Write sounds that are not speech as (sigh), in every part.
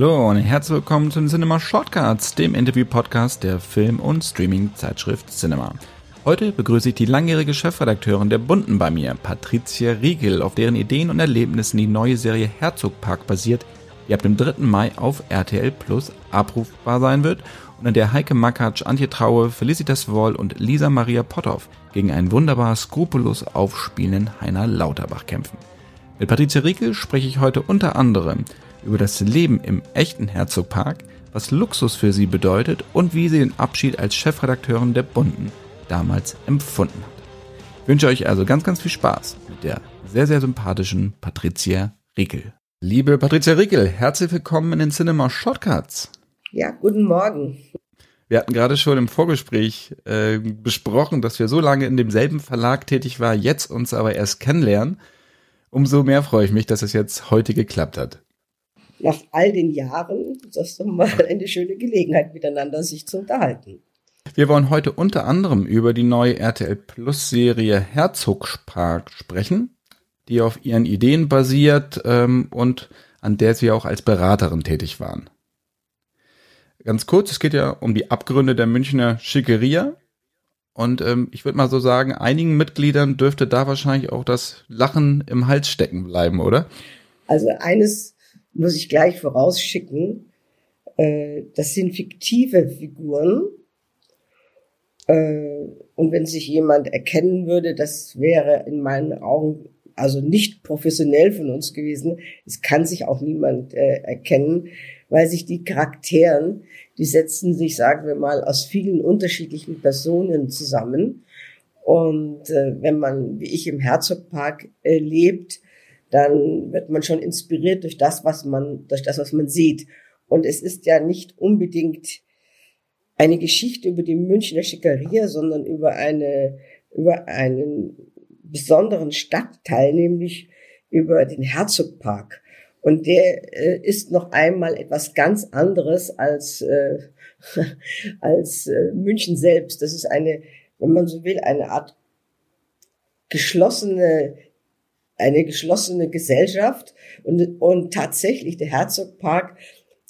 Hallo und herzlich willkommen zu den Cinema Shortcuts, dem Interview-Podcast der Film- und Streaming-Zeitschrift Cinema. Heute begrüße ich die langjährige Chefredakteurin der Bunden bei mir, Patricia Riegel, auf deren Ideen und Erlebnissen die neue Serie Herzogpark basiert, die ab dem 3. Mai auf RTL Plus abrufbar sein wird und in der Heike Makatsch, Antje Traue, Felicitas Woll und Lisa Maria Potthoff gegen einen wunderbar skrupellos aufspielenden Heiner Lauterbach kämpfen. Mit Patricia Riegel spreche ich heute unter anderem über das Leben im echten Herzogpark, was Luxus für sie bedeutet und wie sie den Abschied als Chefredakteurin der Bunden damals empfunden hat. Ich wünsche euch also ganz, ganz viel Spaß mit der sehr, sehr sympathischen Patricia Riekel. Liebe Patricia Riekel, herzlich willkommen in den Cinema Shortcuts. Ja, guten Morgen. Wir hatten gerade schon im Vorgespräch äh, besprochen, dass wir so lange in demselben Verlag tätig waren, jetzt uns aber erst kennenlernen. Umso mehr freue ich mich, dass es jetzt heute geklappt hat nach all den Jahren, das ist doch mal eine schöne Gelegenheit, miteinander sich zu unterhalten. Wir wollen heute unter anderem über die neue RTL Plus Serie Herzogspark sprechen, die auf ihren Ideen basiert ähm, und an der sie auch als Beraterin tätig waren. Ganz kurz, es geht ja um die Abgründe der Münchner Schickeria. Und ähm, ich würde mal so sagen, einigen Mitgliedern dürfte da wahrscheinlich auch das Lachen im Hals stecken bleiben, oder? Also eines muss ich gleich vorausschicken, äh, das sind fiktive Figuren. Äh, und wenn sich jemand erkennen würde, das wäre in meinen Augen also nicht professionell von uns gewesen. Es kann sich auch niemand äh, erkennen, weil sich die Charakteren, die setzen sich, sagen wir mal, aus vielen unterschiedlichen Personen zusammen. Und äh, wenn man, wie ich im Herzogpark äh, lebt, dann wird man schon inspiriert durch das, was man, durch das, was man sieht. Und es ist ja nicht unbedingt eine Geschichte über die Münchner Schickeria, sondern über eine, über einen besonderen Stadtteil, nämlich über den Herzogpark. Und der äh, ist noch einmal etwas ganz anderes als, äh, (laughs) als äh, München selbst. Das ist eine, wenn man so will, eine Art geschlossene eine geschlossene Gesellschaft. Und, und tatsächlich der Herzogpark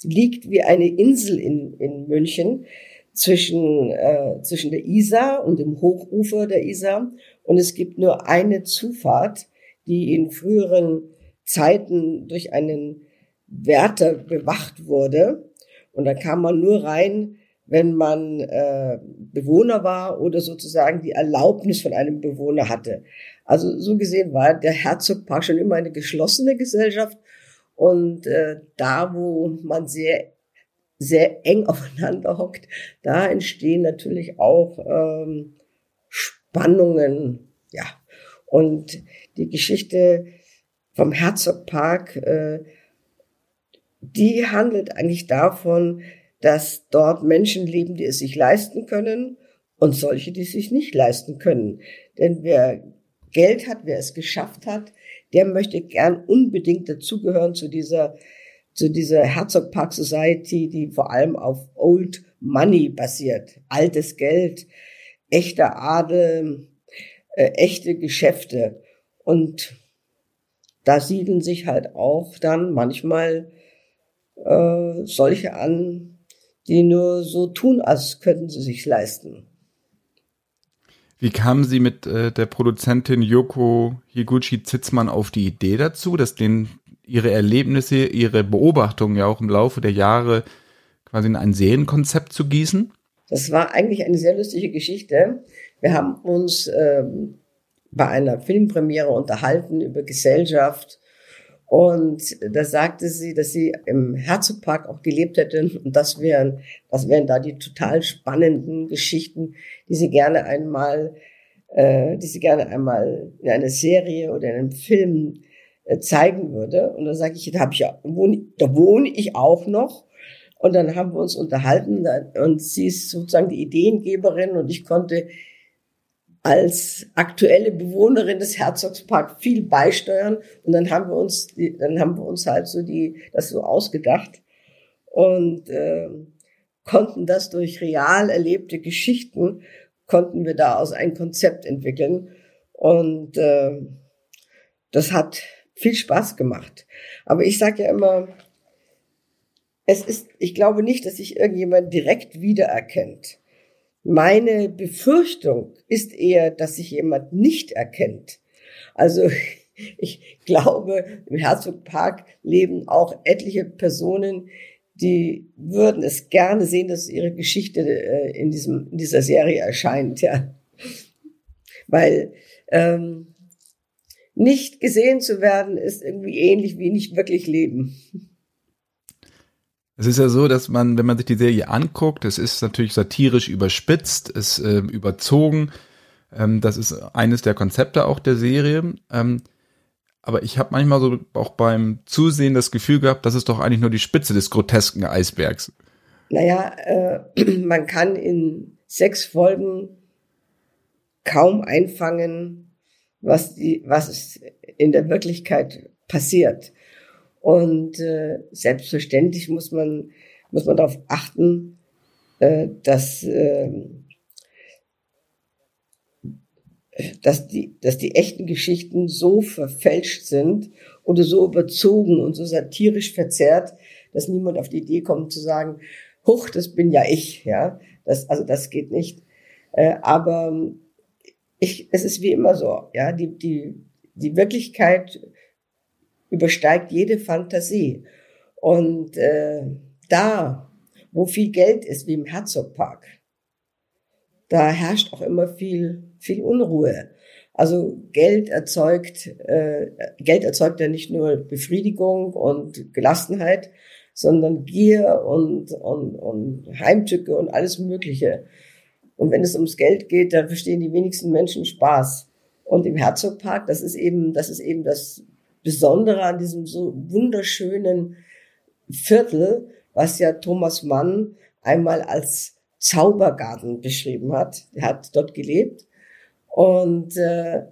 liegt wie eine Insel in, in München zwischen, äh, zwischen der Isar und dem Hochufer der Isar. Und es gibt nur eine Zufahrt, die in früheren Zeiten durch einen Wärter bewacht wurde. Und da kam man nur rein, wenn man äh, Bewohner war oder sozusagen die Erlaubnis von einem Bewohner hatte. Also so gesehen war der Herzogpark schon immer eine geschlossene Gesellschaft und äh, da, wo man sehr sehr eng (laughs) aufeinander hockt, da entstehen natürlich auch ähm, Spannungen, ja. Und die Geschichte vom Herzogpark, äh, die handelt eigentlich davon, dass dort Menschen leben, die es sich leisten können und solche, die es sich nicht leisten können. Denn wer Geld hat, wer es geschafft hat, der möchte gern unbedingt dazugehören zu dieser, zu dieser Herzog Park Society, die vor allem auf Old Money basiert. Altes Geld, echter Adel, äh, echte Geschäfte. Und da siedeln sich halt auch dann manchmal äh, solche an, die nur so tun, als könnten sie sich leisten. Wie kamen Sie mit äh, der Produzentin Yoko Higuchi-Zitzmann auf die Idee dazu, dass den Ihre Erlebnisse, Ihre Beobachtungen ja auch im Laufe der Jahre quasi in ein Serienkonzept zu gießen? Das war eigentlich eine sehr lustige Geschichte. Wir haben uns ähm, bei einer Filmpremiere unterhalten über Gesellschaft und da sagte sie, dass sie im Herzogpark auch gelebt hätte. Und das wären, das wären da die total spannenden Geschichten, die sie gerne einmal, äh, die sie gerne einmal in einer Serie oder in einem Film äh, zeigen würde. Und da sage ich, da habe ich ja, wohne, da wohne ich auch noch. Und dann haben wir uns unterhalten und sie ist sozusagen die Ideengeberin und ich konnte als aktuelle Bewohnerin des Herzogspark viel beisteuern. Und dann haben wir uns dann haben wir uns halt so die das so ausgedacht und äh, konnten das durch real erlebte Geschichten konnten wir daraus ein Konzept entwickeln. Und äh, das hat viel Spaß gemacht. Aber ich sage ja immer es ist, ich glaube nicht, dass sich irgendjemand direkt wiedererkennt. Meine Befürchtung ist eher, dass sich jemand nicht erkennt. Also (laughs) ich glaube, im Herzogpark leben auch etliche Personen, die würden es gerne sehen, dass ihre Geschichte äh, in, diesem, in dieser Serie erscheint, ja. Weil ähm, nicht gesehen zu werden, ist irgendwie ähnlich wie nicht wirklich leben. Es ist ja so, dass man, wenn man sich die Serie anguckt, es ist natürlich satirisch überspitzt, es äh, überzogen. Ähm, das ist eines der Konzepte auch der Serie. Ähm, aber ich habe manchmal so auch beim Zusehen das Gefühl gehabt, das ist doch eigentlich nur die Spitze des grotesken Eisbergs. Naja, äh, (clears throat) man kann in sechs Folgen kaum einfangen, was, die, was in der Wirklichkeit passiert. Und äh, selbstverständlich muss man, muss man darauf achten, äh, dass, äh, dass, die, dass die echten Geschichten so verfälscht sind oder so überzogen und so satirisch verzerrt, dass niemand auf die Idee kommt zu sagen, huch, das bin ja ich, ja. Das, also das geht nicht. Äh, aber ich, es ist wie immer so, ja, die, die, die Wirklichkeit übersteigt jede Fantasie. Und äh, da, wo viel Geld ist, wie im Herzogpark, da herrscht auch immer viel, viel Unruhe. Also Geld erzeugt, äh, Geld erzeugt ja nicht nur Befriedigung und Gelassenheit, sondern Gier und, und, und Heimtücke und alles Mögliche. Und wenn es ums Geld geht, dann verstehen die wenigsten Menschen Spaß. Und im Herzogpark, das ist eben, das ist eben das Besondere an diesem so wunderschönen Viertel, was ja Thomas Mann einmal als Zaubergarten beschrieben hat. Er hat dort gelebt und äh,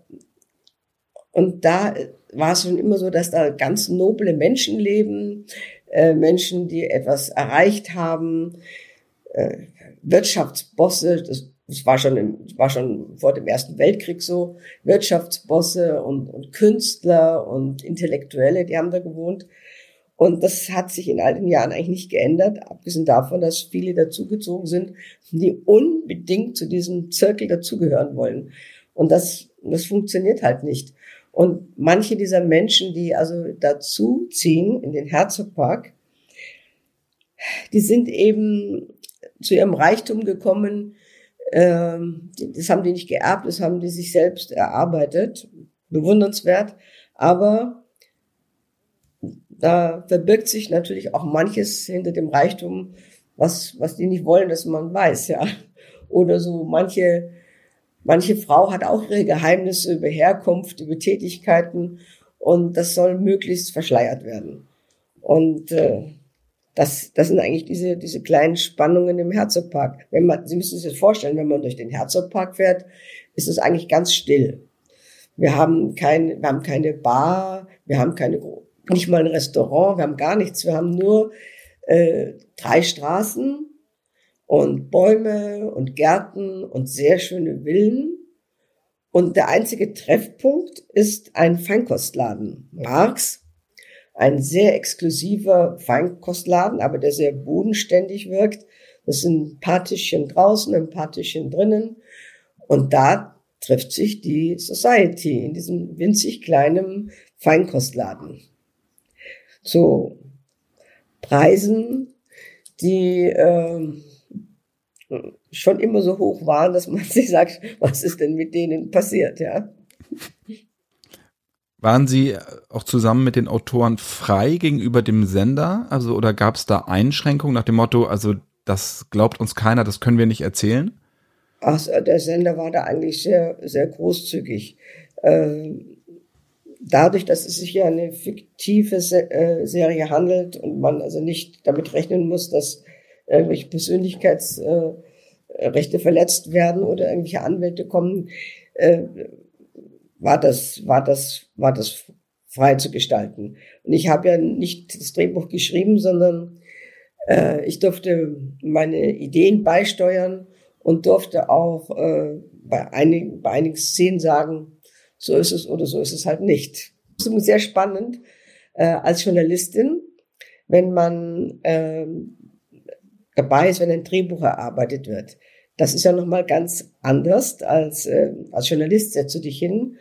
und da war es schon immer so, dass da ganz noble Menschen leben, äh, Menschen, die etwas erreicht haben, äh, Wirtschaftsbosse, das das war schon, im, war schon vor dem Ersten Weltkrieg so, Wirtschaftsbosse und, und Künstler und Intellektuelle, die haben da gewohnt. Und das hat sich in all den Jahren eigentlich nicht geändert, abgesehen davon, dass viele dazugezogen sind, die unbedingt zu diesem Zirkel dazugehören wollen. Und das, das funktioniert halt nicht. Und manche dieser Menschen, die also dazuziehen in den Herzogpark, die sind eben zu ihrem Reichtum gekommen ähm, das haben die nicht geerbt, das haben die sich selbst erarbeitet. Bewundernswert. Aber da verbirgt sich natürlich auch manches hinter dem Reichtum, was, was die nicht wollen, dass man weiß, ja. Oder so manche, manche Frau hat auch ihre Geheimnisse über Herkunft, über Tätigkeiten und das soll möglichst verschleiert werden. Und äh, das, das sind eigentlich diese, diese kleinen Spannungen im Herzogpark. Wenn man, Sie müssen sich das vorstellen, wenn man durch den Herzogpark fährt, ist es eigentlich ganz still. Wir haben kein, wir haben keine Bar, wir haben keine, nicht mal ein Restaurant, wir haben gar nichts. Wir haben nur äh, drei Straßen und Bäume und Gärten und sehr schöne Villen. Und der einzige Treffpunkt ist ein Feinkostladen. Marx ein sehr exklusiver Feinkostladen, aber der sehr bodenständig wirkt. Das sind ein paar Tischchen draußen, ein paar Tischchen drinnen. Und da trifft sich die Society in diesem winzig kleinen Feinkostladen. Zu Preisen, die äh, schon immer so hoch waren, dass man (laughs) sich sagt, was ist denn mit denen passiert, ja? Waren Sie auch zusammen mit den Autoren frei gegenüber dem Sender? Also, oder gab es da Einschränkungen nach dem Motto, also das glaubt uns keiner, das können wir nicht erzählen? Ach, der Sender war da eigentlich sehr, sehr großzügig. Ähm, dadurch, dass es sich ja eine fiktive äh, Serie handelt und man also nicht damit rechnen muss, dass irgendwelche Persönlichkeitsrechte äh, verletzt werden oder irgendwelche Anwälte kommen, äh, war das, war das, war das frei zu gestalten. Und ich habe ja nicht das Drehbuch geschrieben, sondern äh, ich durfte meine Ideen beisteuern und durfte auch äh, bei, einigen, bei einigen Szenen sagen, so ist es oder so ist es halt nicht. Das ist sehr spannend äh, als Journalistin, wenn man ähm, dabei ist, wenn ein Drehbuch erarbeitet wird. Das ist ja nochmal ganz anders als äh, als Journalist setzt du dich hin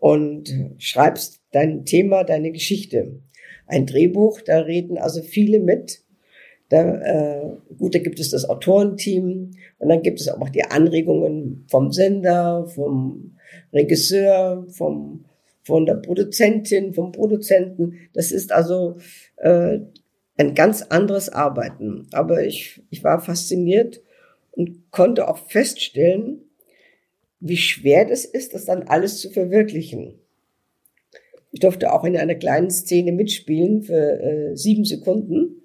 und schreibst dein Thema, deine Geschichte. Ein Drehbuch, da reden also viele mit. Da, äh, gut, da gibt es das Autorenteam und dann gibt es auch die Anregungen vom Sender, vom Regisseur, vom, von der Produzentin, vom Produzenten. Das ist also äh, ein ganz anderes Arbeiten. Aber ich, ich war fasziniert und konnte auch feststellen, wie schwer das ist, das dann alles zu verwirklichen. Ich durfte auch in einer kleinen Szene mitspielen für äh, sieben Sekunden.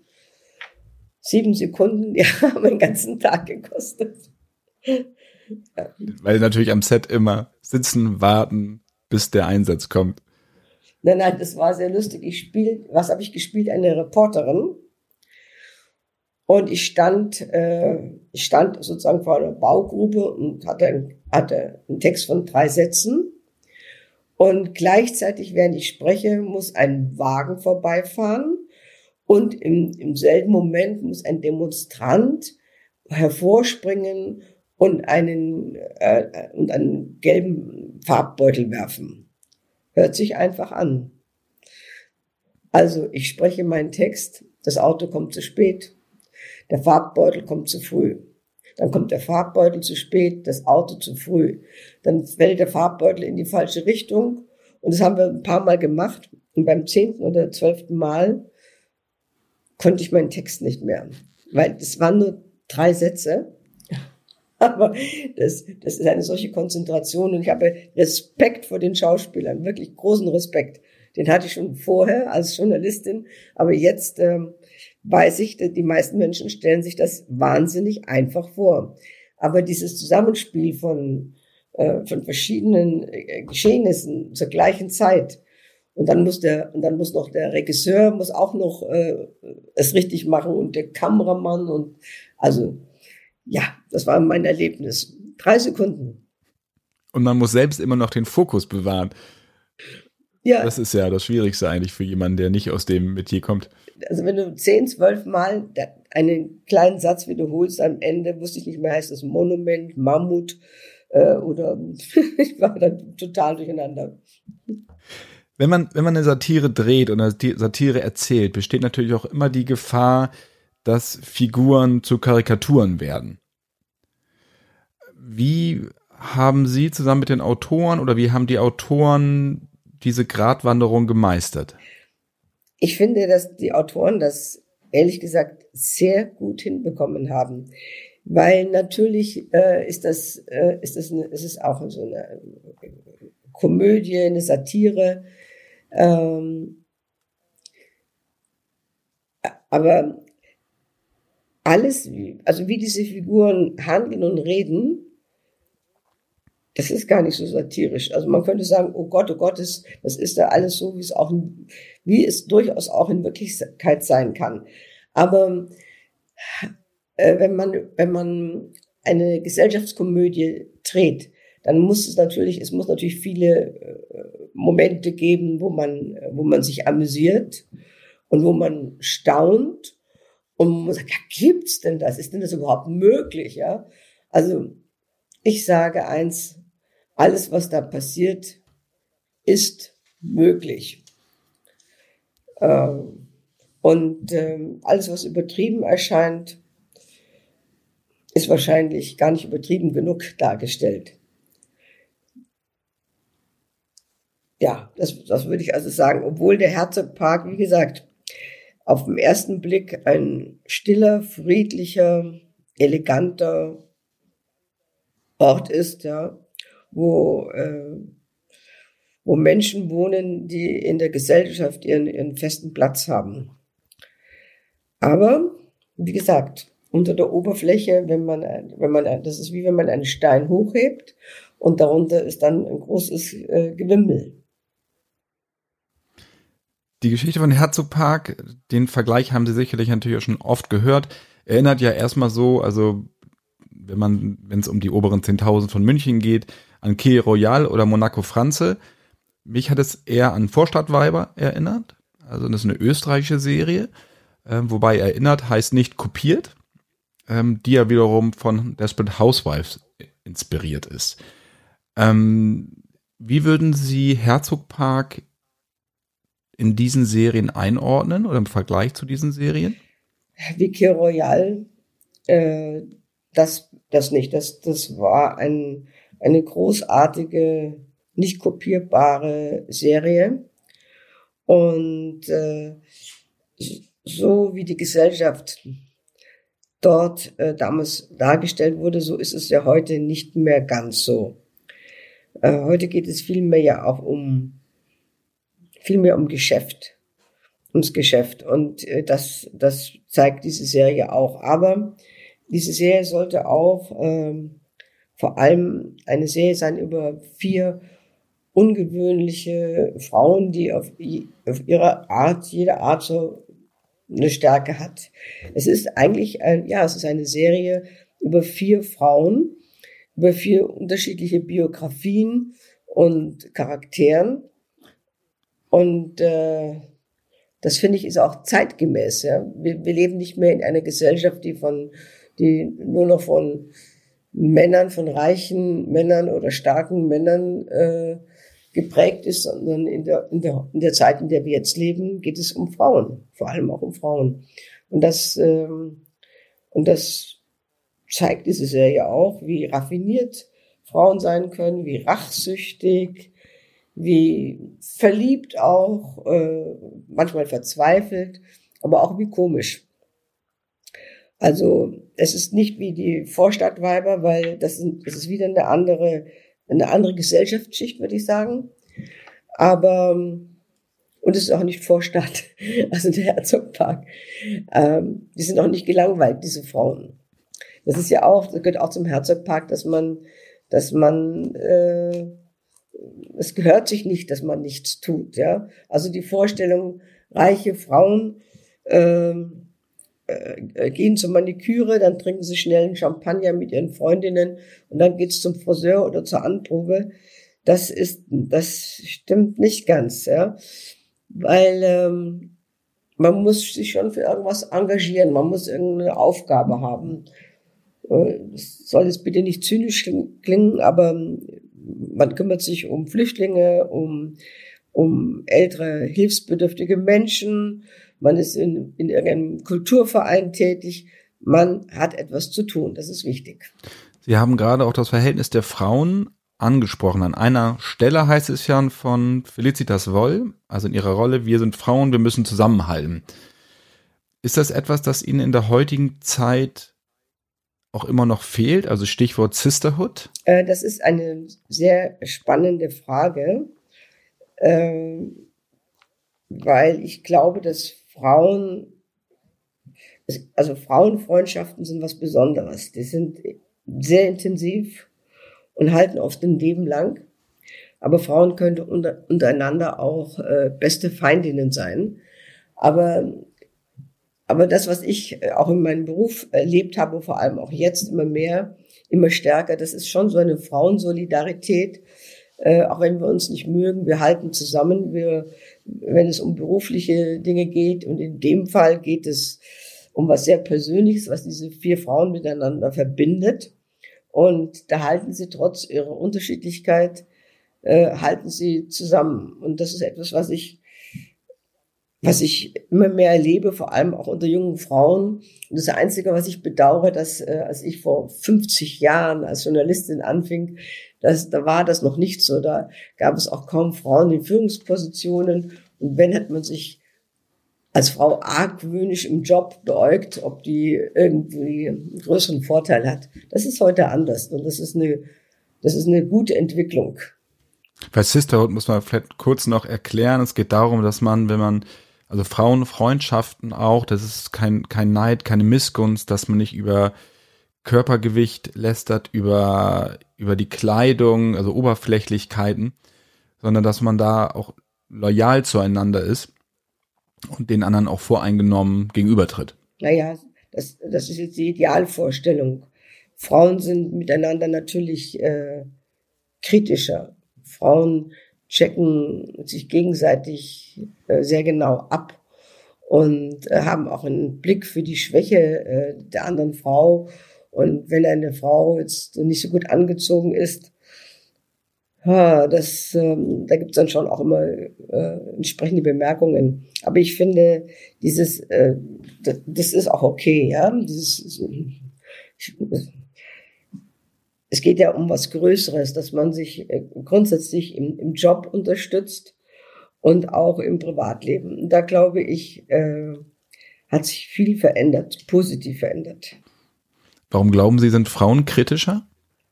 Sieben Sekunden, (laughs) die haben einen ganzen Tag gekostet. ja. Weil natürlich am Set immer sitzen, warten, bis der Einsatz kommt. Nein, nein, das war sehr lustig. Ich spiel, was habe ich gespielt? Eine Reporterin. Und ich stand, äh, ich stand sozusagen vor einer Baugrube und hatte, hatte einen Text von drei Sätzen. Und gleichzeitig, während ich spreche, muss ein Wagen vorbeifahren. Und im, im selben Moment muss ein Demonstrant hervorspringen und einen, äh, und einen gelben Farbbeutel werfen. Hört sich einfach an. Also ich spreche meinen Text, das Auto kommt zu spät, der Farbbeutel kommt zu früh. Dann kommt der Farbbeutel zu spät, das Auto zu früh. Dann fällt der Farbbeutel in die falsche Richtung. Und das haben wir ein paar Mal gemacht. Und beim zehnten oder zwölften Mal konnte ich meinen Text nicht mehr. Weil es waren nur drei Sätze. (laughs) Aber das, das ist eine solche Konzentration und ich habe Respekt vor den Schauspielern, wirklich großen Respekt. Den hatte ich schon vorher als Journalistin, aber jetzt ähm, weiß ich, die meisten Menschen stellen sich das wahnsinnig einfach vor. Aber dieses Zusammenspiel von, äh, von verschiedenen äh, Geschehnissen zur gleichen Zeit, und dann muss der, und dann muss noch der Regisseur muss auch noch äh, es richtig machen und der Kameramann und also ja, das war mein Erlebnis. Drei Sekunden. Und man muss selbst immer noch den Fokus bewahren. Ja. Das ist ja das Schwierigste eigentlich für jemanden, der nicht aus dem Metier kommt. Also wenn du zehn, zwölf Mal einen kleinen Satz wiederholst, am Ende wusste ich nicht mehr, heißt das Monument, Mammut äh, oder (laughs) ich war dann total durcheinander. Wenn man, wenn man eine Satire dreht oder Satire erzählt, besteht natürlich auch immer die Gefahr, dass Figuren zu Karikaturen werden. Wie haben Sie zusammen mit den Autoren oder wie haben die Autoren diese Gratwanderung gemeistert? Ich finde, dass die Autoren das ehrlich gesagt sehr gut hinbekommen haben, weil natürlich äh, ist das äh, ist das eine, ist es auch so eine Komödie, eine Satire. Ähm, aber alles, also wie diese Figuren handeln und reden, das ist gar nicht so satirisch. Also man könnte sagen, oh Gott, oh Gott, das, das ist da alles so, wie es auch, wie es durchaus auch in Wirklichkeit sein kann. Aber äh, wenn man, wenn man eine Gesellschaftskomödie dreht, dann muss es natürlich, es muss natürlich viele äh, Momente geben, wo man, wo man sich amüsiert und wo man staunt und man sagt, ja, gibt's denn das? Ist denn das überhaupt möglich? Ja, also ich sage eins, alles, was da passiert, ist möglich. Ähm, und ähm, alles, was übertrieben erscheint, ist wahrscheinlich gar nicht übertrieben genug dargestellt. Ja, das, das würde ich also sagen, obwohl der Herzogpark, wie gesagt, auf den ersten Blick ein stiller, friedlicher, eleganter Ort ist, ja, wo, äh, wo Menschen wohnen, die in der Gesellschaft ihren, ihren festen Platz haben. Aber, wie gesagt, unter der Oberfläche, wenn man, wenn man, das ist wie wenn man einen Stein hochhebt und darunter ist dann ein großes äh, Gewimmel. Die Geschichte von Herzogpark, den Vergleich haben Sie sicherlich natürlich auch schon oft gehört, erinnert ja erstmal so, also wenn man, wenn es um die oberen 10.000 von München geht, an Quai Royal oder Monaco Franze. Mich hat es eher an Vorstadtweiber erinnert. Also das ist eine österreichische Serie. ähm, wobei erinnert heißt nicht kopiert, ähm, die ja wiederum von Desperate Housewives inspiriert ist. Ähm, wie würden Sie Herzog Park in diesen Serien einordnen oder im Vergleich zu diesen Serien? Vicky Royal, äh, das, das nicht. Das, das war ein, eine großartige, nicht kopierbare Serie. Und äh, so wie die Gesellschaft dort äh, damals dargestellt wurde, so ist es ja heute nicht mehr ganz so. Äh, heute geht es vielmehr ja auch um vielmehr um Geschäft, ums Geschäft und äh, das das zeigt diese Serie auch. Aber diese Serie sollte auch ähm, vor allem eine Serie sein über vier ungewöhnliche Frauen, die auf, auf ihre Art, jede Art so eine Stärke hat. Es ist eigentlich, ein, ja, es ist eine Serie über vier Frauen, über vier unterschiedliche Biografien und Charakteren. Und äh, das finde ich ist auch zeitgemäß. Ja? Wir, wir leben nicht mehr in einer Gesellschaft, die von, die nur noch von Männern, von reichen Männern oder starken Männern äh, geprägt ist, sondern in der, in, der, in der Zeit, in der wir jetzt leben, geht es um Frauen, vor allem auch um Frauen. Und das, ähm, und das zeigt diese Serie auch, wie raffiniert Frauen sein können, wie rachsüchtig, wie verliebt auch, äh, manchmal verzweifelt, aber auch wie komisch. Also es ist nicht wie die Vorstadtweiber, weil das, sind, das ist wieder eine andere eine andere Gesellschaftsschicht, würde ich sagen. Aber, und es ist auch nicht Vorstadt, (laughs) also der Herzogpark. Ähm, die sind auch nicht gelangweilt, diese Frauen. Das ist ja auch, das gehört auch zum Herzogpark, dass man, dass man, äh, es gehört sich nicht, dass man nichts tut, ja. Also die Vorstellung, reiche Frauen, ähm, äh, gehen zur Maniküre, dann trinken sie schnell einen Champagner mit ihren Freundinnen und dann geht's zum Friseur oder zur Anprobe. Das ist, das stimmt nicht ganz, ja, weil ähm, man muss sich schon für irgendwas engagieren, man muss irgendeine Aufgabe haben. Äh, das soll jetzt bitte nicht zynisch klingen, aber man kümmert sich um Flüchtlinge, um um ältere hilfsbedürftige Menschen, man ist in, in irgendeinem Kulturverein tätig, man hat etwas zu tun, das ist wichtig. Sie haben gerade auch das Verhältnis der Frauen angesprochen. An einer Stelle heißt es ja von Felicitas Woll, also in ihrer Rolle, wir sind Frauen, wir müssen zusammenhalten. Ist das etwas, das Ihnen in der heutigen Zeit auch immer noch fehlt? Also Stichwort Sisterhood? Äh, das ist eine sehr spannende Frage, ähm, weil ich glaube, dass Frauen, also Frauenfreundschaften sind was Besonderes. Die sind sehr intensiv und halten oft ein Leben lang. Aber Frauen können untereinander auch äh, beste Feindinnen sein. Aber, aber das, was ich äh, auch in meinem Beruf erlebt habe, vor allem auch jetzt immer mehr, immer stärker, das ist schon so eine Frauensolidarität, äh, auch wenn wir uns nicht mögen, wir halten zusammen, wir, wenn es um berufliche Dinge geht. Und in dem Fall geht es um was sehr Persönliches, was diese vier Frauen miteinander verbindet. Und da halten sie trotz ihrer Unterschiedlichkeit, äh, halten sie zusammen. Und das ist etwas, was ich, was ich immer mehr erlebe, vor allem auch unter jungen Frauen. Und das Einzige, was ich bedauere, dass äh, als ich vor 50 Jahren als Journalistin anfing, das, da war das noch nicht so. Da gab es auch kaum Frauen in Führungspositionen. Und wenn, hat man sich als Frau argwöhnisch im Job beäugt, ob die irgendwie einen größeren Vorteil hat. Das ist heute anders. Und das ist eine, das ist eine gute Entwicklung. Bei Sisterhood muss man vielleicht kurz noch erklären. Es geht darum, dass man, wenn man, also Frauenfreundschaften auch, das ist kein, kein Neid, keine Missgunst, dass man nicht über Körpergewicht lästert, über, über die Kleidung, also Oberflächlichkeiten, sondern dass man da auch loyal zueinander ist und den anderen auch voreingenommen gegenübertritt. Naja, das, das ist jetzt die Idealvorstellung. Frauen sind miteinander natürlich äh, kritischer. Frauen checken sich gegenseitig äh, sehr genau ab und äh, haben auch einen Blick für die Schwäche äh, der anderen Frau. Und wenn eine Frau jetzt nicht so gut angezogen ist, das, ähm, da gibt's dann schon auch immer äh, entsprechende Bemerkungen. Aber ich finde, dieses, äh, das, ist auch okay, ja. Dieses, es geht ja um was Größeres, dass man sich äh, grundsätzlich im, im Job unterstützt und auch im Privatleben. Da glaube ich, äh, hat sich viel verändert, positiv verändert. Warum glauben Sie, sind Frauen kritischer?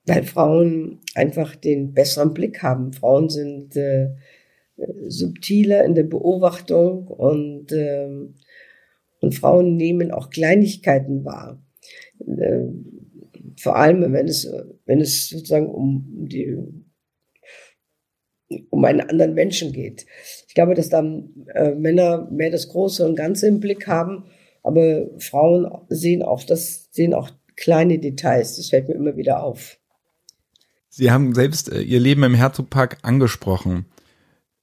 Weil Frauen einfach den besseren Blick haben. Frauen sind äh, subtiler in der Beobachtung und, äh, und Frauen nehmen auch Kleinigkeiten wahr. Äh, vor allem, wenn es, wenn es sozusagen um die, um einen anderen Menschen geht. Ich glaube, dass dann äh, Männer mehr das Große und Ganze im Blick haben, aber Frauen sehen auch das, sehen auch kleine Details. Das fällt mir immer wieder auf. Sie haben selbst äh, Ihr Leben im Herzogpark angesprochen.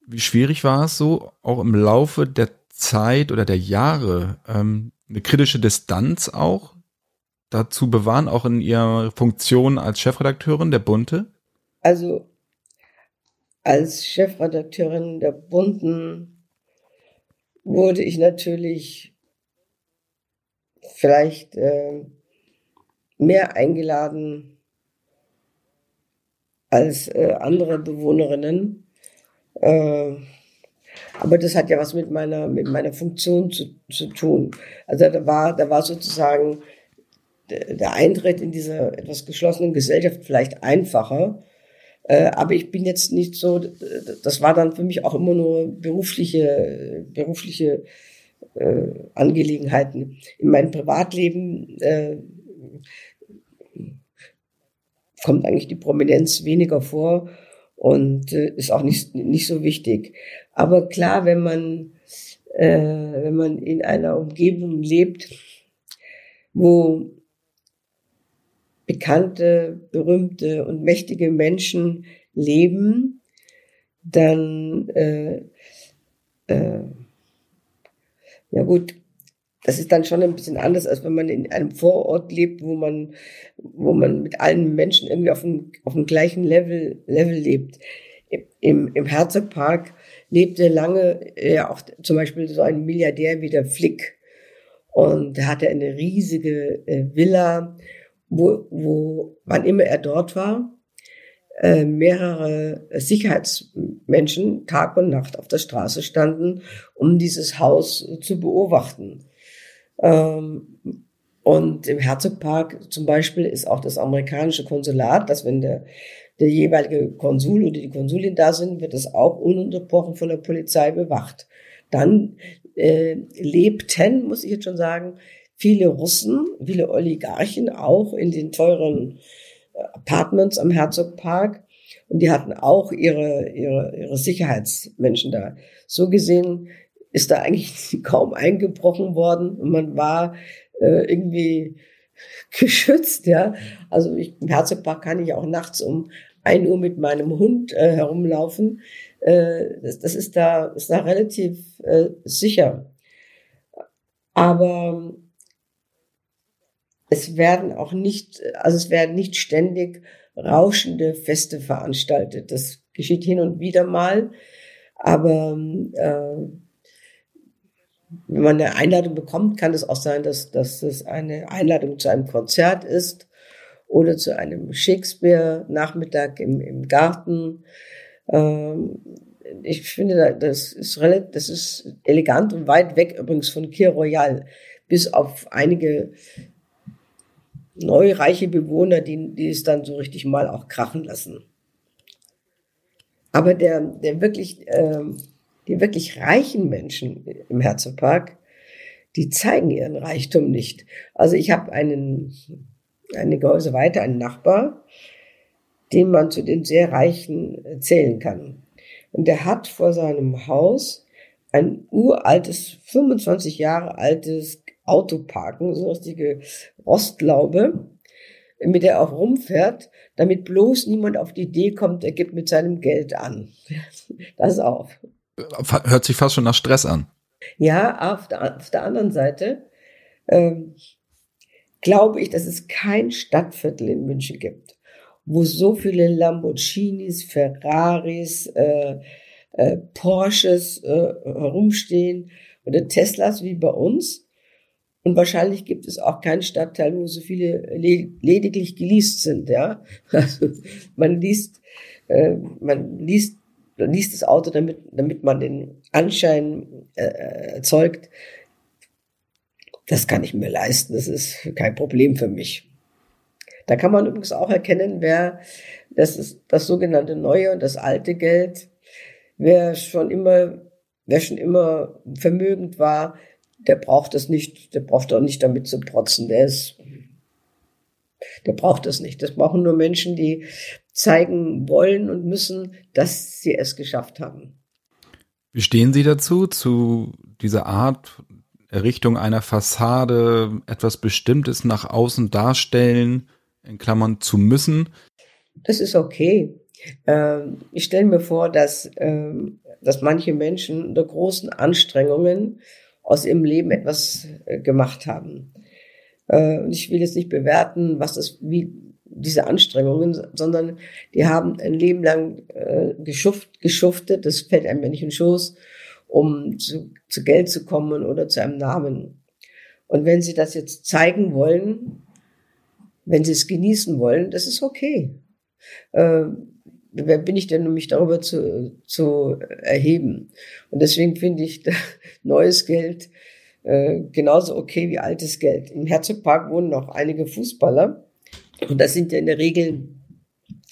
Wie schwierig war es so, auch im Laufe der Zeit oder der Jahre ähm, eine kritische Distanz auch dazu bewahren, auch in Ihrer Funktion als Chefredakteurin der Bunte? Also als Chefredakteurin der Bunten wurde ich natürlich vielleicht äh, mehr eingeladen als äh, andere Bewohnerinnen. Äh, aber das hat ja was mit meiner, mit meiner Funktion zu, zu tun. Also da war, da war sozusagen der Eintritt in diese etwas geschlossenen Gesellschaft vielleicht einfacher. Äh, aber ich bin jetzt nicht so, das war dann für mich auch immer nur berufliche, berufliche äh, Angelegenheiten. In meinem Privatleben äh, kommt eigentlich die Prominenz weniger vor und äh, ist auch nicht, nicht so wichtig. Aber klar, wenn man, äh, wenn man in einer Umgebung lebt, wo bekannte, berühmte und mächtige Menschen leben, dann äh, äh, ja gut, das ist dann schon ein bisschen anders, als wenn man in einem Vorort lebt, wo man, wo man mit allen Menschen irgendwie auf dem, auf dem gleichen Level, Level lebt. Im, im Herzogpark lebte lange ja auch zum Beispiel so ein Milliardär wie der Flick. Und er hatte eine riesige äh, Villa wo, wo wann immer er dort war, äh, mehrere Sicherheitsmenschen Tag und Nacht auf der Straße standen, um dieses Haus zu beobachten. Ähm, und im Herzogpark zum Beispiel ist auch das amerikanische Konsulat, dass wenn der, der jeweilige Konsul oder die Konsulin da sind, wird das auch ununterbrochen von der Polizei bewacht. Dann äh, lebten, muss ich jetzt schon sagen, viele Russen, viele Oligarchen auch in den teuren äh, Apartments am Herzogpark. Und die hatten auch ihre, ihre, ihre Sicherheitsmenschen da. So gesehen ist da eigentlich (laughs) kaum eingebrochen worden man war äh, irgendwie (laughs) geschützt, ja. Also ich, im Herzogpark kann ich auch nachts um ein Uhr mit meinem Hund äh, herumlaufen. Äh, das, das ist da, ist da relativ äh, sicher. Aber es werden auch nicht, also es werden nicht ständig rauschende Feste veranstaltet. Das geschieht hin und wieder mal, aber äh, wenn man eine Einladung bekommt, kann es auch sein, dass, dass es eine Einladung zu einem Konzert ist oder zu einem Shakespeare-Nachmittag im, im Garten. Ähm, ich finde, das ist, relativ, das ist elegant und weit weg übrigens von Kir Royal, bis auf einige neue reiche Bewohner, die, die es dann so richtig mal auch krachen lassen. Aber der, der wirklich, äh, die wirklich reichen Menschen im Herzogpark, die zeigen ihren Reichtum nicht. Also ich habe einen, eine Gehäuse weiter, einen Nachbar, den man zu den sehr Reichen zählen kann. Und der hat vor seinem Haus ein uraltes, 25 Jahre altes Auto parken, so richtige Rostlaube, mit der er auch rumfährt, damit bloß niemand auf die Idee kommt, er gibt mit seinem Geld an. Das auch. Hört sich fast schon nach Stress an. Ja, auf der, auf der anderen Seite ähm, glaube ich, dass es kein Stadtviertel in München gibt, wo so viele Lamborghinis, Ferraris, äh, äh, Porsches äh, herumstehen oder Teslas wie bei uns. Und wahrscheinlich gibt es auch keinen Stadtteil, wo so viele lediglich geleast sind. Ja, (laughs) also man liest, äh, man liest, liest das Auto, damit, damit man den Anschein äh, erzeugt. Das kann ich mir leisten. Das ist kein Problem für mich. Da kann man übrigens auch erkennen, wer das ist das sogenannte neue und das alte Geld wer schon immer, wer schon immer vermögend war, der braucht das nicht, der braucht auch nicht damit zu protzen. Der ist, der braucht das nicht. Das brauchen nur Menschen, die zeigen wollen und müssen, dass sie es geschafft haben. Wie stehen Sie dazu, zu dieser Art Errichtung einer Fassade, etwas Bestimmtes nach außen darstellen, in Klammern zu müssen? Das ist okay. Ähm, ich stelle mir vor, dass, ähm, dass manche Menschen unter großen Anstrengungen aus ihrem Leben etwas äh, gemacht haben. Äh, und ich will jetzt nicht bewerten, was das, wie diese Anstrengungen, sondern die haben ein Leben lang äh, geschuft, geschuftet, das fällt einem ja nicht in den Schoß, um zu, zu Geld zu kommen oder zu einem Namen. Und wenn sie das jetzt zeigen wollen, wenn sie es genießen wollen, das ist okay. Ähm, wer bin ich denn, um mich darüber zu, zu erheben? Und deswegen finde ich (laughs) neues Geld äh, genauso okay wie altes Geld. Im Herzogpark wohnen noch einige Fußballer. Und das sind ja in der Regel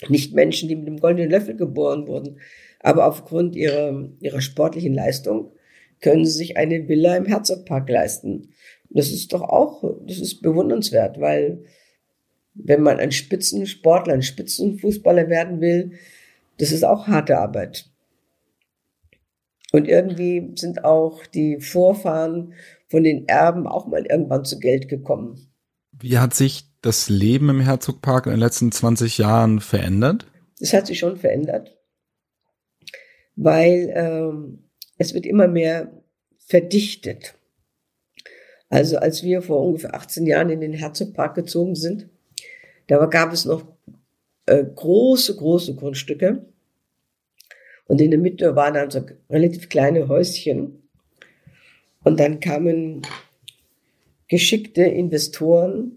nicht Menschen, die mit dem goldenen Löffel geboren wurden. Aber aufgrund ihrer, ihrer sportlichen Leistung können sie sich eine Villa im Herzogpark leisten. Das ist doch auch, das ist bewundernswert, weil wenn man ein Spitzensportler, ein Spitzenfußballer werden will, das ist auch harte Arbeit. Und irgendwie sind auch die Vorfahren von den Erben auch mal irgendwann zu Geld gekommen. Wie hat sich das Leben im Herzogpark in den letzten 20 Jahren verändert? Es hat sich schon verändert, weil ähm, es wird immer mehr verdichtet. Also als wir vor ungefähr 18 Jahren in den Herzogpark gezogen sind, da gab es noch äh, große, große Grundstücke. Und in der Mitte waren dann so relativ kleine Häuschen. Und dann kamen geschickte Investoren,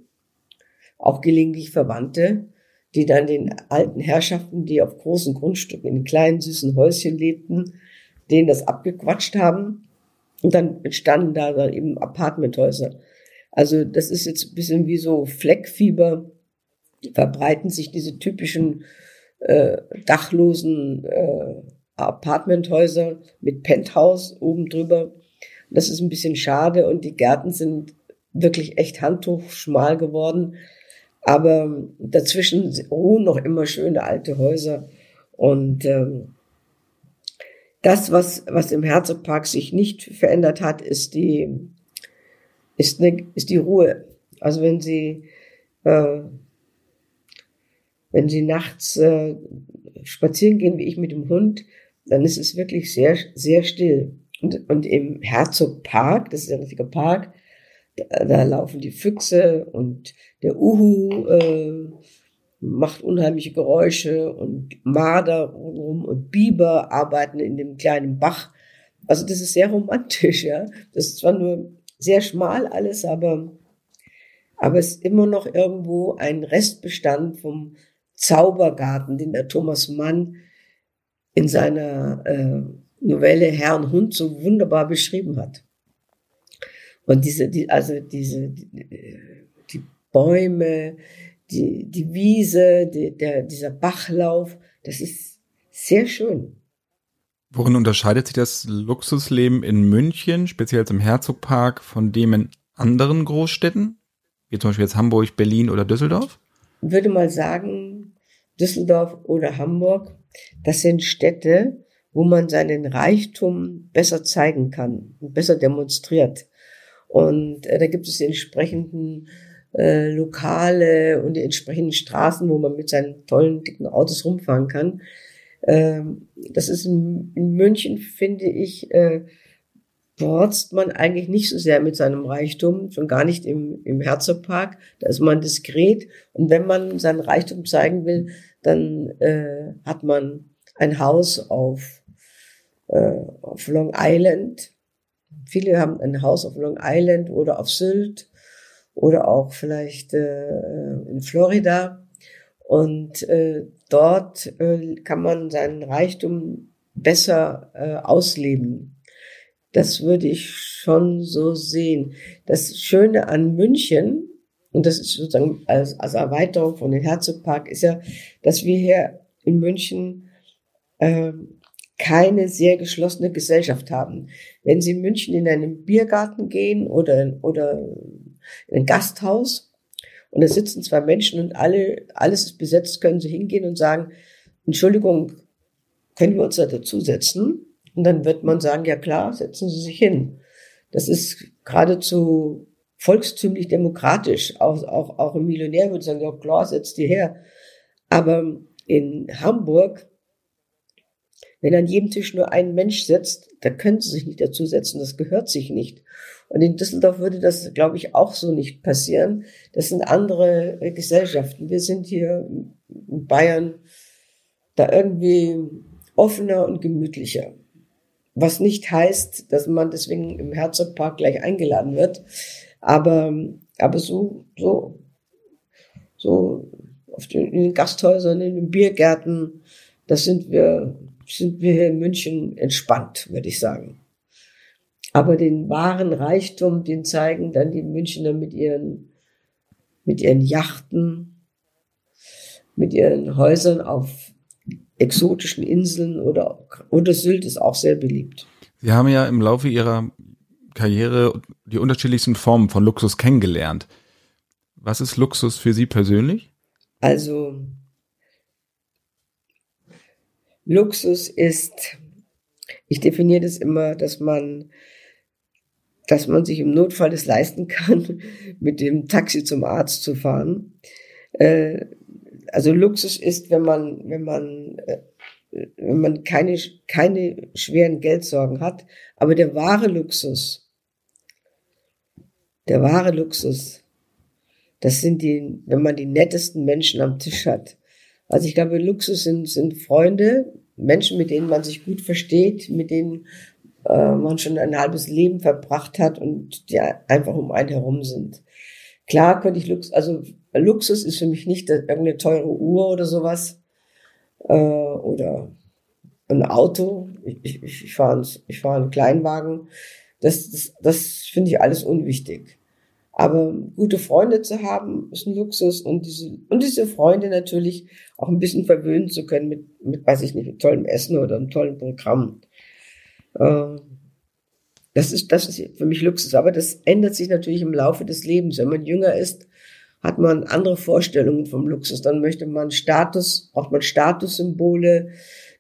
auch gelegentlich Verwandte, die dann den alten Herrschaften, die auf großen Grundstücken in kleinen süßen Häuschen lebten, denen das abgequatscht haben. Und dann entstanden da dann eben Apartmenthäuser. Also das ist jetzt ein bisschen wie so Fleckfieber verbreiten sich diese typischen äh, dachlosen äh, Apartmenthäuser mit Penthouse oben drüber. Das ist ein bisschen schade und die Gärten sind wirklich echt handtuchschmal geworden. Aber dazwischen ruhen noch immer schöne alte Häuser. Und ähm, das, was, was im Herzogpark sich nicht verändert hat, ist die, ist, eine, ist die Ruhe. Also wenn Sie äh, wenn sie nachts äh, spazieren gehen, wie ich mit dem Hund, dann ist es wirklich sehr, sehr still. Und, und im Herzogpark, das ist ein richtiger Park, da, laufen die Füchse und der Uhu äh, macht unheimliche Geräusche und Marder rum und Biber arbeiten in dem kleinen Bach. Also das ist sehr romantisch, ja. Das ist zwar nur sehr schmal alles, aber, aber es ist immer noch irgendwo ein Restbestand vom Zaubergarten, den der Thomas Mann in seiner äh, Novelle Herr und Hund so wunderbar beschrieben hat. Und diese, die, also diese, die, die Bäume, die, die Wiese, die, der, dieser Bachlauf, das ist sehr schön. Worin unterscheidet sich das Luxusleben in München, speziell im Herzogpark, von dem in anderen Großstädten, wie zum Beispiel jetzt Hamburg, Berlin oder Düsseldorf? würde mal sagen, Düsseldorf oder Hamburg, das sind Städte, wo man seinen Reichtum besser zeigen kann und besser demonstriert. Und äh, da gibt es die entsprechenden äh, Lokale und die entsprechenden Straßen, wo man mit seinen tollen, dicken Autos rumfahren kann. Ähm, das ist in, in München, finde ich, äh, protzt man eigentlich nicht so sehr mit seinem Reichtum, schon gar nicht im, im Herzogpark. Da ist man diskret. Und wenn man seinen Reichtum zeigen will, dann äh, hat man ein Haus auf, äh, auf Long Island. Viele haben ein Haus auf Long Island oder auf Sylt oder auch vielleicht äh, in Florida. Und äh, dort äh, kann man seinen Reichtum besser äh, ausleben. Das würde ich schon so sehen. Das Schöne an München, und das ist sozusagen als, als Erweiterung von dem Herzogpark, ist ja, dass wir hier in München äh, keine sehr geschlossene Gesellschaft haben. Wenn Sie in München in einen Biergarten gehen oder, oder in ein Gasthaus und da sitzen zwei Menschen und alle, alles ist besetzt, können Sie hingehen und sagen, Entschuldigung, können wir uns da dazusetzen? Und dann wird man sagen, ja klar, setzen Sie sich hin. Das ist geradezu volkstümlich demokratisch. Auch, auch, auch ein Millionär würde sagen, ja klar, setzt die her. Aber in Hamburg, wenn an jedem Tisch nur ein Mensch sitzt, da können Sie sich nicht dazusetzen, das gehört sich nicht. Und in Düsseldorf würde das, glaube ich, auch so nicht passieren. Das sind andere äh, Gesellschaften. Wir sind hier in Bayern da irgendwie offener und gemütlicher. Was nicht heißt, dass man deswegen im Herzogpark gleich eingeladen wird. Aber, aber so, so, so auf den, in den Gasthäusern, in den Biergärten, das sind wir, sind wir hier in München entspannt, würde ich sagen. Aber den wahren Reichtum, den zeigen dann die Münchner mit ihren, mit ihren Yachten, mit ihren Häusern auf exotischen Inseln oder, oder Sylt ist auch sehr beliebt. Sie haben ja im Laufe Ihrer Karriere die unterschiedlichsten Formen von Luxus kennengelernt. Was ist Luxus für Sie persönlich? Also, Luxus ist, ich definiere das immer, dass man, dass man sich im Notfall es leisten kann, (laughs) mit dem Taxi zum Arzt zu fahren. Äh, also Luxus ist, wenn man, wenn man, äh, wenn man keine, keine schweren Geldsorgen hat. Aber der wahre Luxus, der wahre Luxus, das sind die, wenn man die nettesten Menschen am Tisch hat. Also ich glaube, Luxus sind, sind Freunde, Menschen, mit denen man sich gut versteht, mit denen äh, man schon ein halbes Leben verbracht hat und die einfach um einen herum sind. Klar könnte ich Luxus, also Luxus ist für mich nicht irgendeine teure Uhr oder sowas äh, oder ein Auto. Ich, ich, ich fahre ich fahr einen Kleinwagen. Das, das, das finde ich alles unwichtig. Aber gute Freunde zu haben, ist ein Luxus und diese, und diese Freunde natürlich auch ein bisschen verwöhnen zu können mit, mit, weiß ich nicht, mit tollem Essen oder einem tollen Programm. Äh, das ist, das ist für mich Luxus. Aber das ändert sich natürlich im Laufe des Lebens. Wenn man jünger ist, hat man andere Vorstellungen vom Luxus. Dann möchte man Status, braucht man Statussymbole,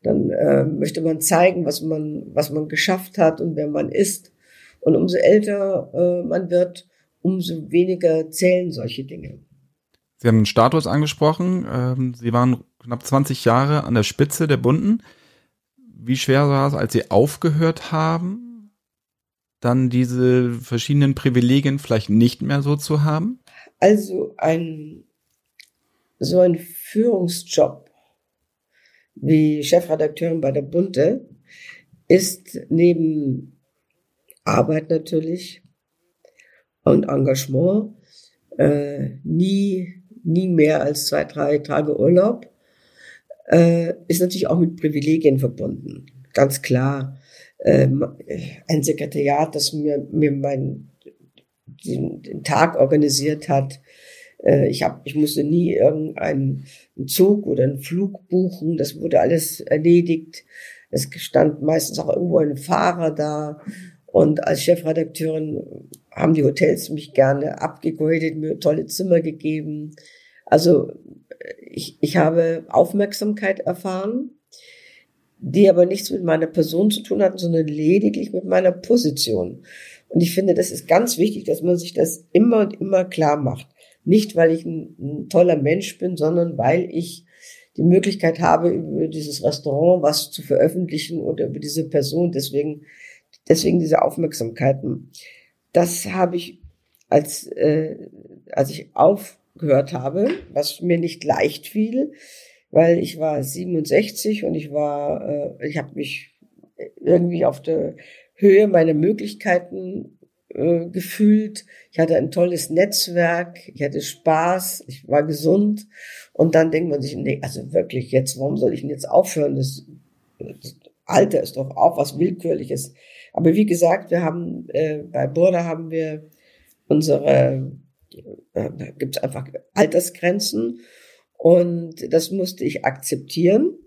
dann äh, möchte man zeigen, was man, was man geschafft hat und wer man ist. Und umso älter äh, man wird, umso weniger zählen solche Dinge. Sie haben den Status angesprochen. Ähm, Sie waren knapp 20 Jahre an der Spitze der Bunden. Wie schwer war es, als Sie aufgehört haben, dann diese verschiedenen Privilegien vielleicht nicht mehr so zu haben? Also ein, so ein Führungsjob wie Chefredakteurin bei der Bunte ist neben Arbeit natürlich und Engagement äh, nie, nie mehr als zwei, drei Tage Urlaub. Äh, ist natürlich auch mit Privilegien verbunden. Ganz klar. Ähm, ein Sekretariat, das mir, mir mein den, den Tag organisiert hat. Äh, ich, hab, ich musste nie irgendeinen Zug oder einen Flug buchen. Das wurde alles erledigt. Es stand meistens auch irgendwo ein Fahrer da. Und als Chefredakteurin haben die Hotels mich gerne abgegradet, mir tolle Zimmer gegeben. Also ich, ich habe Aufmerksamkeit erfahren, die aber nichts mit meiner Person zu tun hatten, sondern lediglich mit meiner Position. Und ich finde, das ist ganz wichtig, dass man sich das immer und immer klar macht. Nicht, weil ich ein, ein toller Mensch bin, sondern weil ich die Möglichkeit habe, über dieses Restaurant was zu veröffentlichen oder über diese Person. Deswegen deswegen diese Aufmerksamkeiten. Das habe ich als, äh, als ich aufgehört habe, was mir nicht leicht fiel, weil ich war 67 und ich war, äh, ich habe mich irgendwie auf der Höhe meiner Möglichkeiten äh, gefühlt. Ich hatte ein tolles Netzwerk, ich hatte Spaß, ich war gesund. Und dann denkt man sich, nee, also wirklich jetzt, warum soll ich denn jetzt aufhören? Das, das Alter ist doch auch was Willkürliches. Aber wie gesagt, wir haben äh, bei Burda haben wir unsere, äh, da gibt es einfach Altersgrenzen und das musste ich akzeptieren.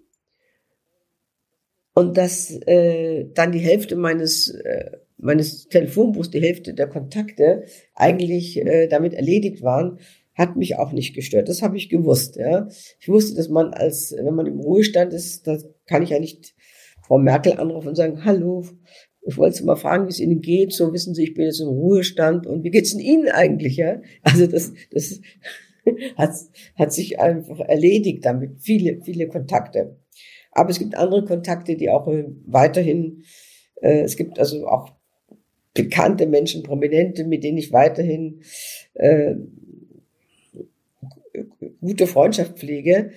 Und dass äh, dann die Hälfte meines äh, meines Telefonbuchs, die Hälfte der Kontakte eigentlich äh, damit erledigt waren, hat mich auch nicht gestört. Das habe ich gewusst. Ja. Ich wusste, dass man als, wenn man im Ruhestand ist, da kann ich ja nicht Frau Merkel anrufen und sagen, hallo, ich wollte Sie mal fragen, wie es Ihnen geht. So wissen Sie, ich bin jetzt im Ruhestand und wie geht's denn Ihnen eigentlich? Ja? Also das, das (laughs) hat, hat sich einfach erledigt damit. Viele, viele Kontakte. Aber es gibt andere Kontakte, die auch weiterhin, äh, es gibt also auch bekannte Menschen, Prominente, mit denen ich weiterhin äh, gute Freundschaft pflege.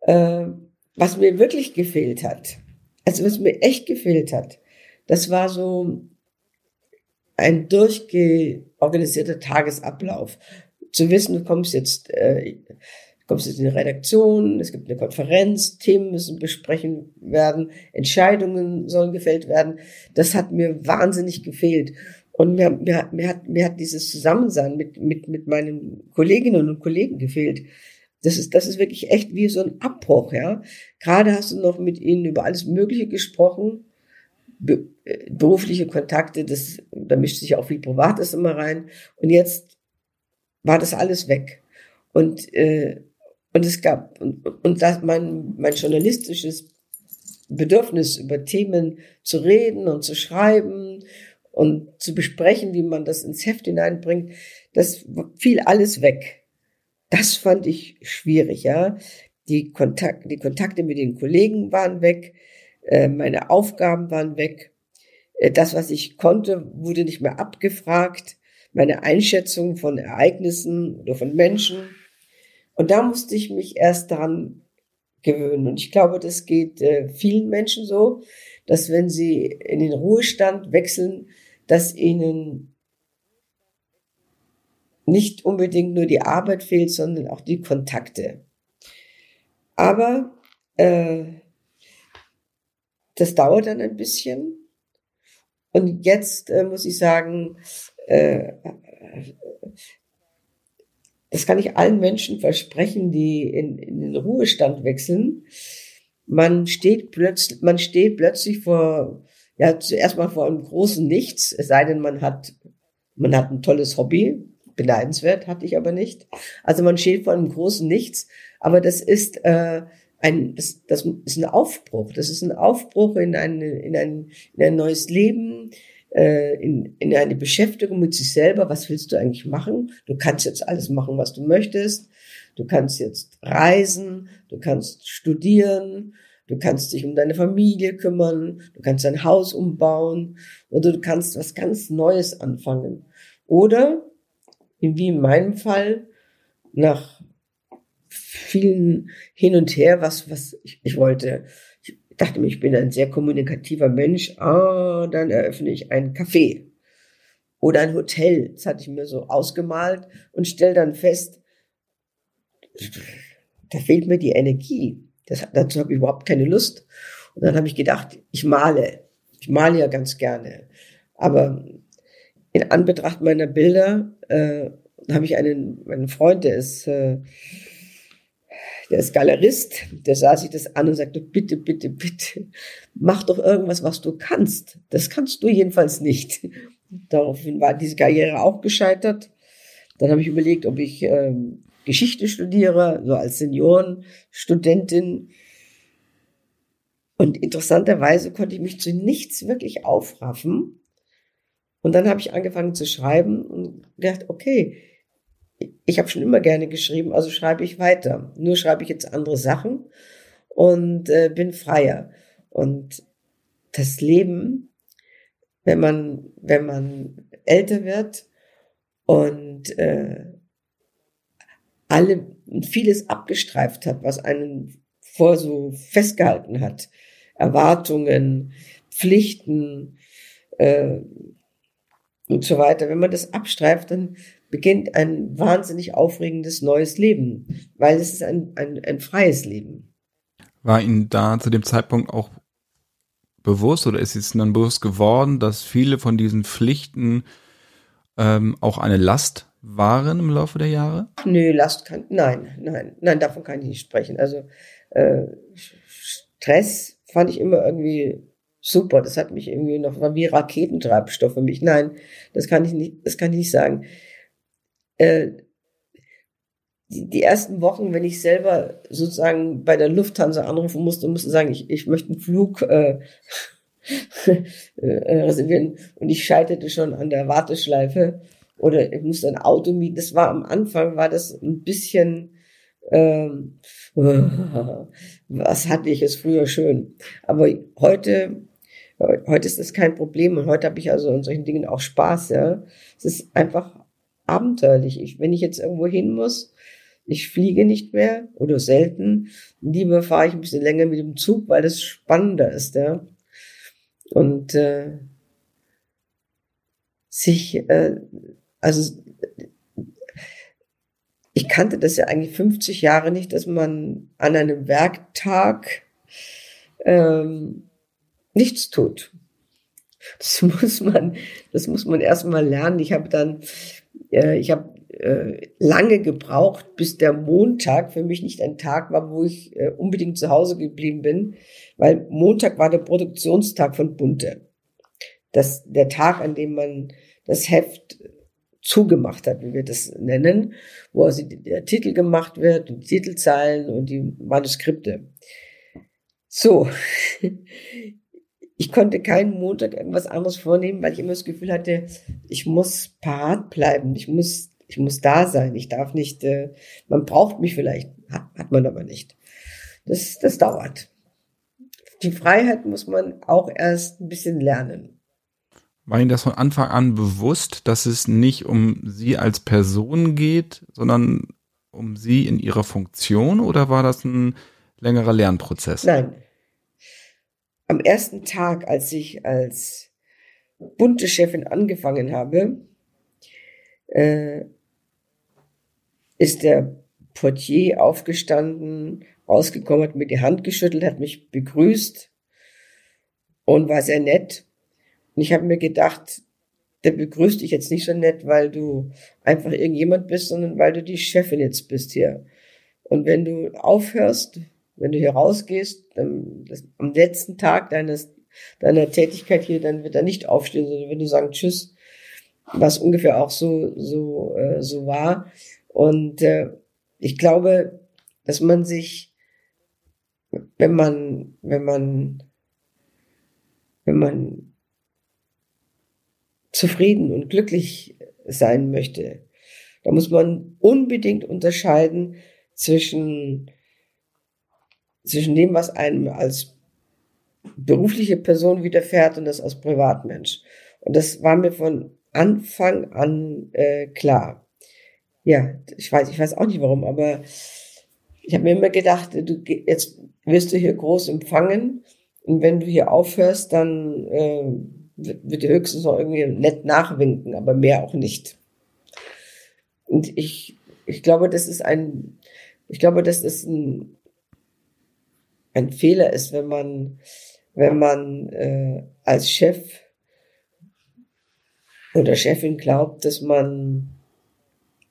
Äh, was mir wirklich gefehlt hat, also was mir echt gefehlt hat, das war so ein durchgeorganisierter Tagesablauf. Zu wissen, du kommst jetzt, äh, kommst jetzt in die Redaktion, es gibt eine Konferenz, Themen müssen besprechen werden, Entscheidungen sollen gefällt werden. Das hat mir wahnsinnig gefehlt. Und mir, mir, mir, hat, mir hat dieses Zusammensein mit, mit, mit meinen Kolleginnen und Kollegen gefehlt. Das ist, das ist wirklich echt wie so ein Abbruch, ja. Gerade hast du noch mit ihnen über alles Mögliche gesprochen be äh, berufliche Kontakte, das, da mischt sich auch viel Privates immer rein. Und jetzt war das alles weg. Und, äh, und es gab, und, und das, mein, mein journalistisches Bedürfnis, über Themen zu reden und zu schreiben und zu besprechen, wie man das ins Heft hineinbringt, das fiel alles weg. Das fand ich schwierig, ja. Die, Kontakt, die Kontakte mit den Kollegen waren weg. Äh, meine Aufgaben waren weg. Äh, das, was ich konnte, wurde nicht mehr abgefragt. Meine Einschätzung von Ereignissen oder von Menschen. Und da musste ich mich erst daran gewöhnen. Und ich glaube, das geht äh, vielen Menschen so, dass wenn sie in den Ruhestand wechseln, dass ihnen nicht unbedingt nur die Arbeit fehlt, sondern auch die Kontakte. Aber äh, das dauert dann ein bisschen. Und jetzt äh, muss ich sagen, äh, das kann ich allen Menschen versprechen, die in, in den Ruhestand wechseln. Man steht plötzlich, man steht plötzlich vor, ja, zuerst mal vor einem großen Nichts, es sei denn, man hat, man hat ein tolles Hobby, beneidenswert, hatte ich aber nicht. Also man steht vor einem großen Nichts, aber das ist, äh, ein, das, das ist ein Aufbruch. Das ist ein Aufbruch in ein, in ein, in ein neues Leben, äh, in, in eine Beschäftigung mit sich selber. Was willst du eigentlich machen? Du kannst jetzt alles machen, was du möchtest. Du kannst jetzt reisen, du kannst studieren, du kannst dich um deine Familie kümmern, du kannst dein Haus umbauen oder du kannst was ganz Neues anfangen. Oder, wie in meinem Fall, nach vielen hin und her, was, was ich, ich wollte. Ich dachte mir, ich bin ein sehr kommunikativer Mensch. Ah, dann eröffne ich ein Café oder ein Hotel. Das hatte ich mir so ausgemalt und stelle dann fest, da fehlt mir die Energie. Das, dazu habe ich überhaupt keine Lust. Und dann habe ich gedacht, ich male. Ich male ja ganz gerne. Aber in Anbetracht meiner Bilder äh, habe ich einen, meinen Freund, der ist äh, der ist Galerist, der sah sich das an und sagte, bitte, bitte, bitte, mach doch irgendwas, was du kannst. Das kannst du jedenfalls nicht. Daraufhin war diese Karriere auch gescheitert. Dann habe ich überlegt, ob ich ähm, Geschichte studiere, so als Seniorenstudentin. Und interessanterweise konnte ich mich zu nichts wirklich aufraffen. Und dann habe ich angefangen zu schreiben und gedacht, okay, ich habe schon immer gerne geschrieben, also schreibe ich weiter. Nur schreibe ich jetzt andere Sachen und äh, bin freier. Und das Leben wenn man, wenn man älter wird und äh, alle vieles abgestreift hat, was einen vor so festgehalten hat. Erwartungen, Pflichten äh, und so weiter. Wenn man das abstreift, dann beginnt ein wahnsinnig aufregendes neues Leben, weil es ist ein, ein, ein freies Leben. War Ihnen da zu dem Zeitpunkt auch bewusst oder ist es dann bewusst geworden, dass viele von diesen Pflichten ähm, auch eine Last waren im Laufe der Jahre? Nö, Last kann, nein, nein, nein, davon kann ich nicht sprechen. Also äh, Stress fand ich immer irgendwie super. Das hat mich irgendwie noch, war wie Raketentreibstoff für mich. Nein, das kann ich nicht, das kann ich nicht sagen. Äh, die, die ersten Wochen, wenn ich selber sozusagen bei der Lufthansa anrufen musste, musste sagen, ich, ich möchte einen Flug (laughs) äh, äh, reservieren und ich scheiterte schon an der Warteschleife oder ich musste ein Auto mieten. Das war am Anfang, war das ein bisschen, ähm, (laughs) was hatte ich es früher schön. Aber heute, heute ist das kein Problem und heute habe ich also an solchen Dingen auch Spaß, ja. Es ist einfach abenteuerlich. Ich, wenn ich jetzt irgendwo hin muss, ich fliege nicht mehr oder selten. Lieber fahre ich ein bisschen länger mit dem Zug, weil das spannender ist, ja. Und äh, sich, äh, also ich kannte das ja eigentlich 50 Jahre nicht, dass man an einem Werktag ähm, nichts tut. Das (laughs) muss man, das muss man erstmal lernen. Ich habe dann, äh, ich habe äh, lange gebraucht, bis der Montag für mich nicht ein Tag war, wo ich äh, unbedingt zu Hause geblieben bin, weil Montag war der Produktionstag von Bunte. Das, der Tag, an dem man das Heft zugemacht hat, wie wir das nennen, wo also der Titel gemacht wird, die Titelzeilen und die Manuskripte. So. Ich konnte keinen Montag irgendwas anderes vornehmen, weil ich immer das Gefühl hatte, ich muss parat bleiben, ich muss ich muss da sein, ich darf nicht, äh, man braucht mich vielleicht, hat, hat man aber nicht. Das, das dauert. Die Freiheit muss man auch erst ein bisschen lernen. War Ihnen das von Anfang an bewusst, dass es nicht um Sie als Person geht, sondern um Sie in Ihrer Funktion oder war das ein längerer Lernprozess? Nein. Am ersten Tag, als ich als bunte Chefin angefangen habe, äh, ist der Portier aufgestanden, rausgekommen, hat mir die Hand geschüttelt, hat mich begrüßt und war sehr nett. Und ich habe mir gedacht, der begrüßt dich jetzt nicht so nett, weil du einfach irgendjemand bist, sondern weil du die Chefin jetzt bist hier. Und wenn du aufhörst, wenn du hier rausgehst, dann, das, am letzten Tag deines, deiner Tätigkeit hier, dann wird er nicht aufstehen, sondern wenn du sagen Tschüss, was ungefähr auch so, so, äh, so war. Und äh, ich glaube, dass man sich, wenn man, wenn man, wenn man zufrieden und glücklich sein möchte, da muss man unbedingt unterscheiden zwischen, zwischen dem, was einem als berufliche Person widerfährt und das als Privatmensch. Und das war mir von Anfang an äh, klar ja, ich weiß, ich weiß auch nicht warum, aber ich habe mir immer gedacht, du jetzt wirst du hier groß empfangen und wenn du hier aufhörst, dann äh, wird dir höchstens noch irgendwie nett nachwinken, aber mehr auch nicht. Und ich, ich glaube, das ist ein, ich glaube, das ein, ein Fehler ist, wenn man, wenn man äh, als Chef oder Chefin glaubt, dass man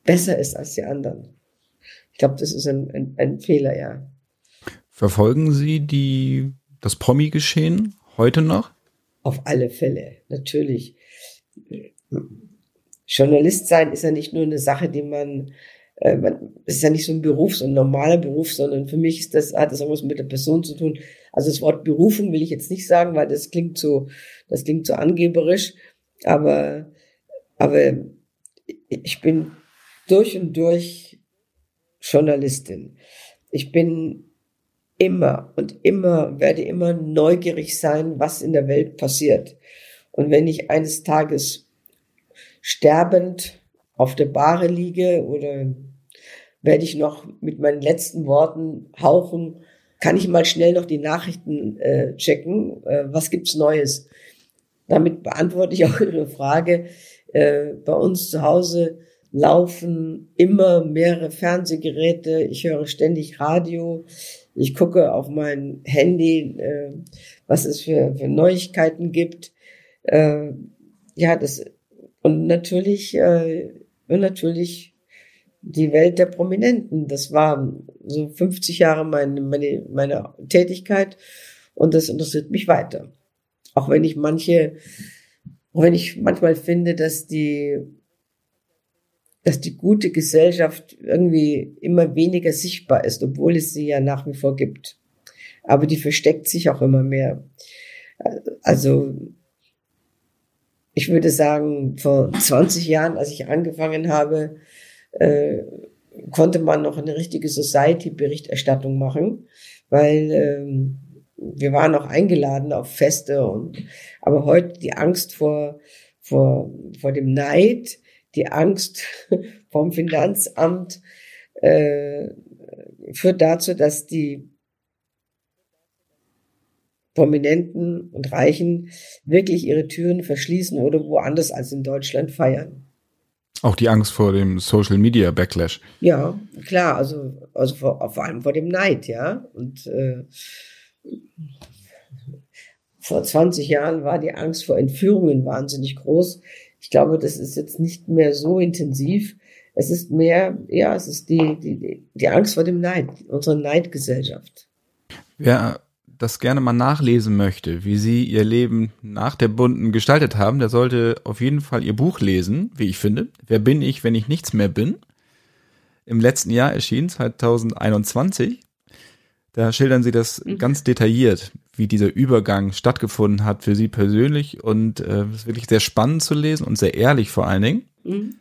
besser ist als die anderen. Ich glaube, das ist ein, ein, ein Fehler, ja. Verfolgen Sie die, das Promi-Geschehen heute noch? Auf alle Fälle, natürlich. Journalist sein ist ja nicht nur eine Sache, die man, äh, man ist ja nicht so ein Beruf, so ein normaler Beruf, sondern für mich ist das, hat das auch was mit der Person zu tun. Also das Wort Berufung will ich jetzt nicht sagen, weil das klingt so, das klingt so angeberisch, aber, aber ich bin durch und durch Journalistin. Ich bin immer und immer, werde immer neugierig sein, was in der Welt passiert. Und wenn ich eines Tages sterbend auf der Bahre liege oder werde ich noch mit meinen letzten Worten hauchen, kann ich mal schnell noch die Nachrichten äh, checken, äh, was gibt's Neues. Damit beantworte ich auch Ihre Frage. Äh, bei uns zu Hause laufen immer mehrere Fernsehgeräte. Ich höre ständig Radio. Ich gucke auf mein Handy, äh, was es für, für Neuigkeiten gibt. Äh, ja, das und natürlich äh, und natürlich die Welt der Prominenten. Das war so 50 Jahre meine, meine, meine Tätigkeit und das interessiert mich weiter. Auch wenn ich manche, wenn ich manchmal finde, dass die, dass die gute Gesellschaft irgendwie immer weniger sichtbar ist, obwohl es sie ja nach wie vor gibt. Aber die versteckt sich auch immer mehr. Also, ich würde sagen, vor 20 Jahren, als ich angefangen habe, äh, konnte man noch eine richtige Society-Berichterstattung machen, weil ähm, wir waren auch eingeladen auf Feste und aber heute die Angst vor vor vor dem Neid, die Angst (laughs) vom Finanzamt äh, führt dazu, dass die Prominenten und Reichen wirklich ihre Türen verschließen oder woanders als in Deutschland feiern. Auch die Angst vor dem Social Media Backlash. Ja, klar, also, also vor, vor allem vor dem Neid, ja. Und äh, vor 20 Jahren war die Angst vor Entführungen wahnsinnig groß. Ich glaube, das ist jetzt nicht mehr so intensiv. Es ist mehr, ja, es ist die, die, die Angst vor dem Neid, unsere Neidgesellschaft. Wer das gerne mal nachlesen möchte, wie Sie Ihr Leben nach der Bunten gestaltet haben, der sollte auf jeden Fall Ihr Buch lesen, wie ich finde. Wer bin ich, wenn ich nichts mehr bin? Im letzten Jahr erschien, 2021. Da schildern Sie das mhm. ganz detailliert, wie dieser Übergang stattgefunden hat für Sie persönlich und äh, ist wirklich sehr spannend zu lesen und sehr ehrlich vor allen Dingen. Mhm.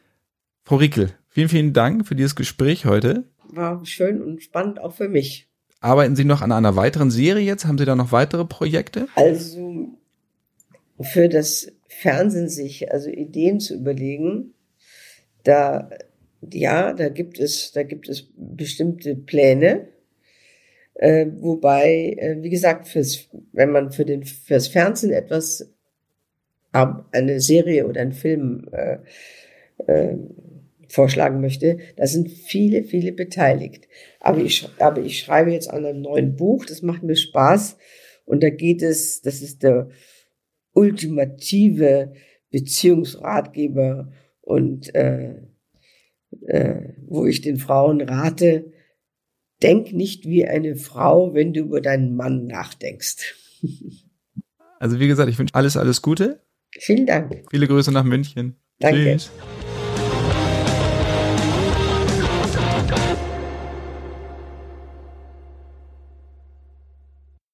Frau Riekel, vielen, vielen Dank für dieses Gespräch heute. War schön und spannend auch für mich. Arbeiten Sie noch an einer weiteren Serie jetzt? Haben Sie da noch weitere Projekte? Also für das Fernsehen sich also Ideen zu überlegen, da ja, da gibt es da gibt es bestimmte Pläne, äh, wobei äh, wie gesagt fürs wenn man für den fürs Fernsehen etwas eine Serie oder ein Film äh, äh, vorschlagen möchte. Da sind viele, viele beteiligt. Aber ich, aber ich schreibe jetzt an einem neuen Buch, das macht mir Spaß. Und da geht es, das ist der ultimative Beziehungsratgeber und äh, äh, wo ich den Frauen rate, denk nicht wie eine Frau, wenn du über deinen Mann nachdenkst. Also wie gesagt, ich wünsche alles, alles Gute. Vielen Dank. Viele Grüße nach München. Danke. Tschüss.